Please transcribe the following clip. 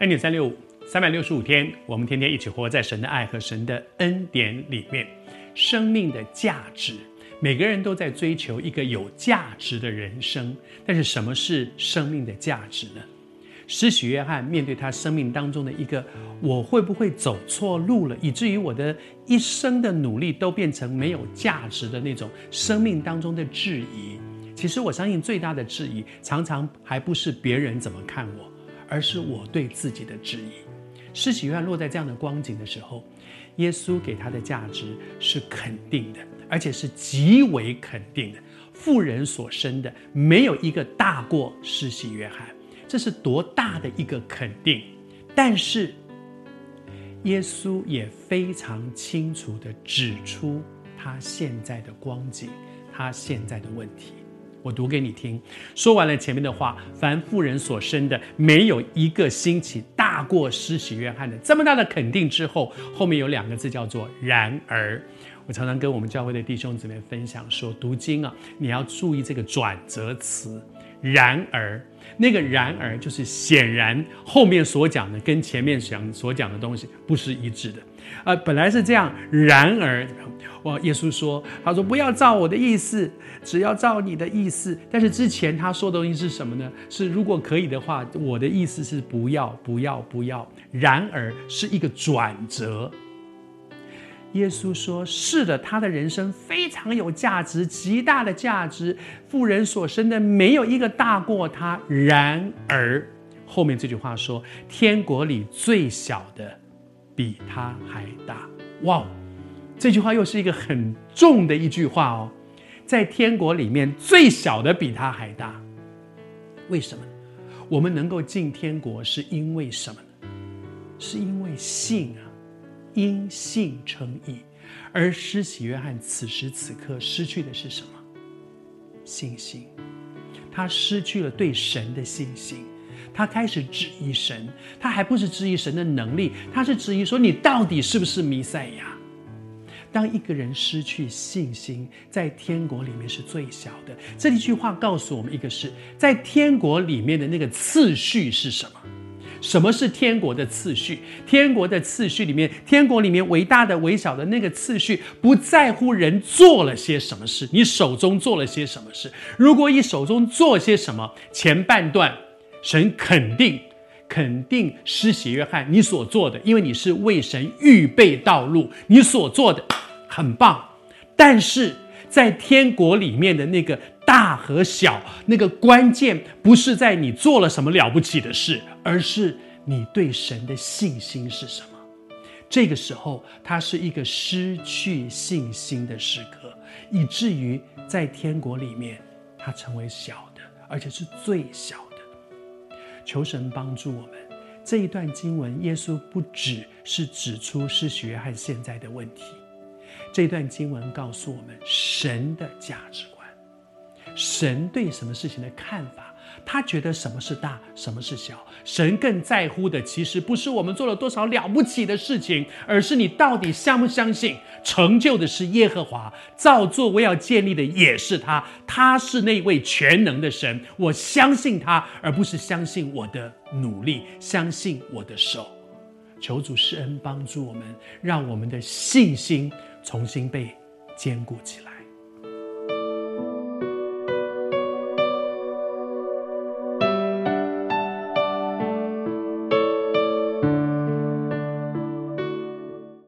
恩典三六五，三百六十五天，我们天天一起活在神的爱和神的恩典里面。生命的价值，每个人都在追求一个有价值的人生。但是，什么是生命的价值呢？施洗约翰面对他生命当中的一个，我会不会走错路了，以至于我的一生的努力都变成没有价值的那种生命当中的质疑。其实，我相信最大的质疑，常常还不是别人怎么看我。而是我对自己的质疑。施洗约翰落在这样的光景的时候，耶稣给他的价值是肯定的，而且是极为肯定的。妇人所生的没有一个大过施洗约翰，这是多大的一个肯定！但是耶稣也非常清楚地指出他现在的光景，他现在的问题。我读给你听。说完了前面的话，凡妇人所生的，没有一个兴起大过施洗约翰的。这么大的肯定之后，后面有两个字叫做“然而”。我常常跟我们教会的弟兄姊妹分享说，读经啊，你要注意这个转折词“然而”。那个“然而”就是显然后面所讲的跟前面讲所讲的东西不是一致的。呃，本来是这样，然而。哇！耶稣说：“他说不要照我的意思，只要照你的意思。但是之前他说的东西是什么呢？是如果可以的话，我的意思是不要，不要，不要。然而是一个转折。耶稣说：是的，他的人生非常有价值，极大的价值。妇人所生的没有一个大过他。然而后面这句话说：天国里最小的比他还大。哇！”这句话又是一个很重的一句话哦，在天国里面，最小的比他还大。为什么？我们能够进天国是因为什么呢？是因为信啊，因信称义。而施洗约翰此时此刻失去的是什么？信心。他失去了对神的信心，他开始质疑神。他还不是质疑神的能力，他是质疑说，你到底是不是弥赛亚？当一个人失去信心，在天国里面是最小的。这一句话告诉我们一个事，在天国里面的那个次序是什么？什么是天国的次序？天国的次序里面，天国里面伟大的、微小的那个次序，不在乎人做了些什么事，你手中做了些什么事。如果你手中做些什么，前半段神肯定。肯定施洗约翰你所做的，因为你是为神预备道路，你所做的很棒。但是在天国里面的那个大和小，那个关键不是在你做了什么了不起的事，而是你对神的信心是什么。这个时候，它是一个失去信心的时刻，以至于在天国里面，它成为小的，而且是最小的。求神帮助我们。这一段经文，耶稣不只是指出是约翰现在的问题，这段经文告诉我们神的价值观，神对什么事情的看法。他觉得什么是大，什么是小。神更在乎的，其实不是我们做了多少了不起的事情，而是你到底相不相信，成就的是耶和华，造作我要建立的也是他。他是那位全能的神，我相信他，而不是相信我的努力，相信我的手。求主施恩帮助我们，让我们的信心重新被坚固起来。